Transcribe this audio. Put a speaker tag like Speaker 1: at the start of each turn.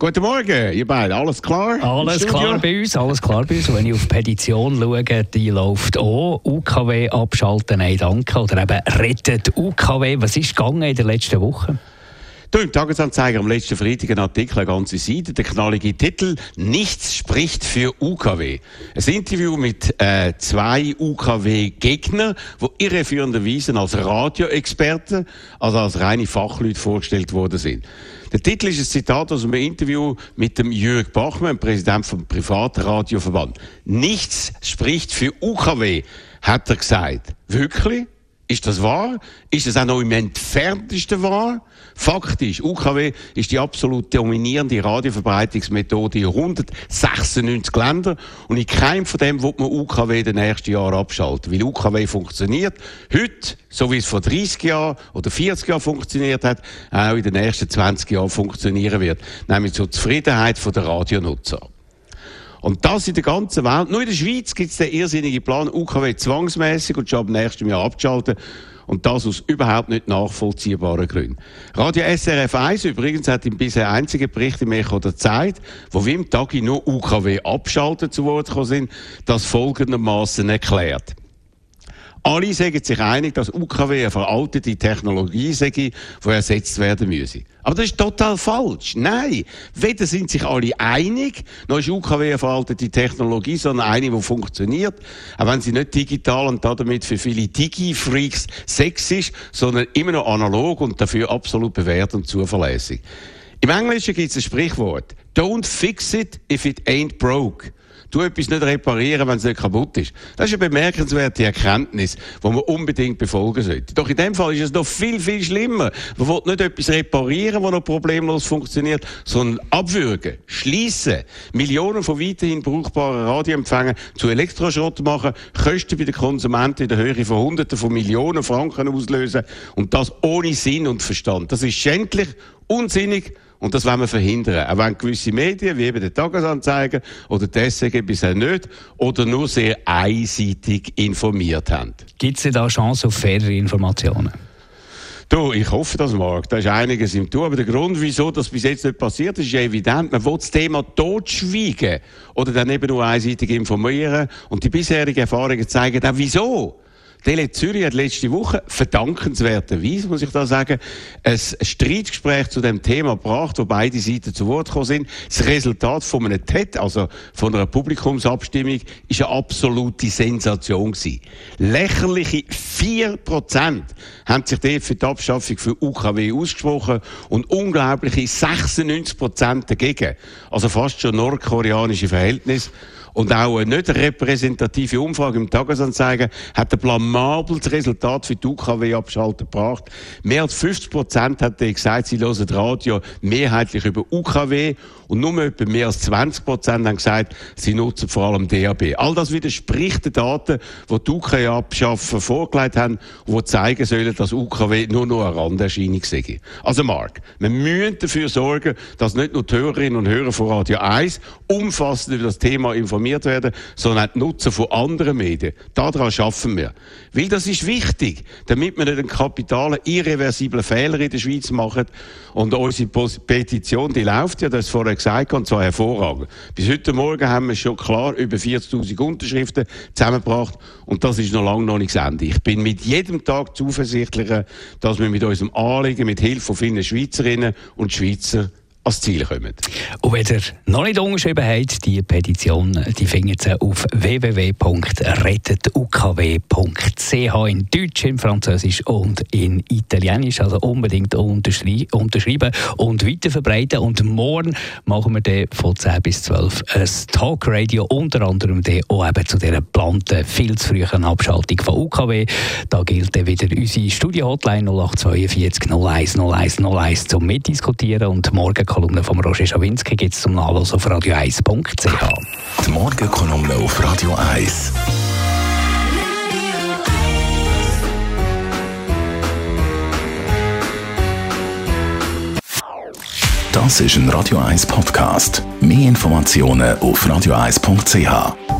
Speaker 1: Guten Morgen, ihr beiden. Alles klar?
Speaker 2: Alles klar bei uns, alles klar bei uns. Und wenn ich auf die Petition schaue, die läuft auch. UKW abschalten, nein, danke. Oder eben rettet UKW. Was ist gegangen in der letzten Woche?
Speaker 1: Du, im Tagesanzeiger am letzten Freitag ein Artikel, eine ganze Seite, der knallige Titel «Nichts spricht für UKW». Ein Interview mit äh, zwei UKW-Gegnern, die irreführenderweise als Radioexperten, also als reine Fachleute vorgestellt worden sind. Der Titel ist ein Zitat aus einem Interview mit dem Jürg Bachmann, Präsident vom Privatradioverband. Nichts spricht für UKW, hat er gesagt. Wirklich? Ist das wahr? Ist es auch noch im entferntesten wahr? Fakt ist, UKW ist die absolut dominierende Radioverbreitungsmethode in 196 Ländern und in keinem von dem wird man UKW den nächsten Jahren abschalten. Weil UKW funktioniert heute, so wie es vor 30 Jahren oder 40 Jahren funktioniert hat, auch in den nächsten 20 Jahren funktionieren wird. Nämlich zur Zufriedenheit der Radionutzer. Und das in der ganzen Welt. Nur in der Schweiz gibt es den irrsinnigen Plan, UKW zwangsmäßig und schon ab nächstem Jahr abzuschalten. Und das aus überhaupt nicht nachvollziehbaren Gründen. Radio SRF 1 übrigens hat im bisher einzigen Bericht im Echo der Zeit, wo wir im Tag nur UKW abschalten zu Wort gekommen sind, das folgendermaßen erklärt. Alle sind sich einig, dass UKW eine veraltete Technologie sei, die ersetzt werden müsse. Aber das ist total falsch. Nein. Weder sind sich alle einig, noch ist UKW eine veraltete Technologie, sondern eine, die funktioniert. Auch wenn sie nicht digital und damit für viele Digi-Freaks sex ist, sondern immer noch analog und dafür absolut bewährt und zuverlässig. Im Englischen gibt es ein Sprichwort. Don't fix it if it ain't broke tu etwas nicht reparieren, wenn es nicht kaputt ist. Das ist eine bemerkenswerte Erkenntnis, die man unbedingt befolgen sollte. Doch in dem Fall ist es noch viel, viel schlimmer. Man will nicht etwas reparieren, das noch problemlos funktioniert, sondern abwürgen, schließen, Millionen von weiterhin brauchbaren Radioempfängern zu Elektroschrott machen, Kosten bei den Konsumenten in der Höhe von Hunderten von Millionen Franken auslösen und das ohne Sinn und Verstand. Das ist schändlich, unsinnig und das wollen wir verhindern. Auch wenn gewisse Medien, wie eben der Tagesanzeiger oder die SEG bisher nicht oder nur sehr einseitig informiert haben.
Speaker 2: Gibt es da Chance auf faire Informationen?
Speaker 1: Du, ich hoffe das mag. Da ist einiges im Tun. Aber der Grund, wieso das bis jetzt nicht passiert ist, ist evident. Man will das Thema totschweigen oder dann eben nur einseitig informieren. Und die bisherigen Erfahrungen zeigen auch, wieso. Tele Zürich hat letzte Woche verdankenswerterweise, muss ich da sagen, ein Streitgespräch zu dem Thema gebracht, wo beide Seiten zu Wort gekommen sind. Das Resultat von einem TED, also von einer Publikumsabstimmung, ist eine absolute Sensation gewesen. Lächerliche 4% haben sich dort für die Abschaffung für UKW ausgesprochen und unglaubliche 96% dagegen. Also fast schon nordkoreanische Verhältnnis. Und auch eine nicht repräsentative Umfrage im Tagesanzeiger hat ein blamables Resultat für die UKW-Abschalter gebracht. Mehr als 50 Prozent hat gesagt, sie hören Radio mehrheitlich über UKW und nur etwa mehr als 20 Prozent haben gesagt, sie nutzen vor allem DAB. All das widerspricht den Daten, die die UKW-Abschaffer vorgelegt haben und die zeigen sollen, dass UKW nur noch eine Randerscheinung sei. Also Mark, wir müssen dafür sorgen, dass nicht nur die Hörerinnen und Hörer von Radio 1 umfassend über das Thema informiert werden, sondern auch die Nutzer von anderen Medien. Daran schaffen wir. Weil das ist wichtig, damit wir nicht einen kapitalen, irreversiblen Fehler in der Schweiz machen. Und unsere Petition, die läuft ja, das ist vorher gesagt und zwar hervorragend. Bis heute Morgen haben wir schon klar über 40.000 Unterschriften zusammengebracht und das ist noch lange noch nicht das Ende. Ich bin mit jedem Tag zuversichtlicher, dass wir mit unserem Anliegen, mit Hilfe von vielen Schweizerinnen und Schweizer ans Ziel kommen.
Speaker 2: Und wenn ihr noch nicht unterschrieben habt, die Petition, die findet ihr auf www.rettetukw.ch in Deutsch, in Französisch und in Italienisch. Also unbedingt unterschrei unterschreiben und weiterverbreiten. Und morgen machen wir dann von 10 bis 12 ein Talkradio, unter anderem auch eben zu dieser geplanten, viel zu frühen Abschaltung von UKW. Da gilt dann wieder unsere Studio-Hotline 0842 01 01 01 zum Mitdiskutieren und morgen Morgenkolumne von Roger Schawinski gibt es zum Nachlesen auf radio1.ch.
Speaker 3: Die Morgenkolumne auf Radio 1. Das ist ein Radio 1 Podcast. Mehr Informationen auf radio1.ch.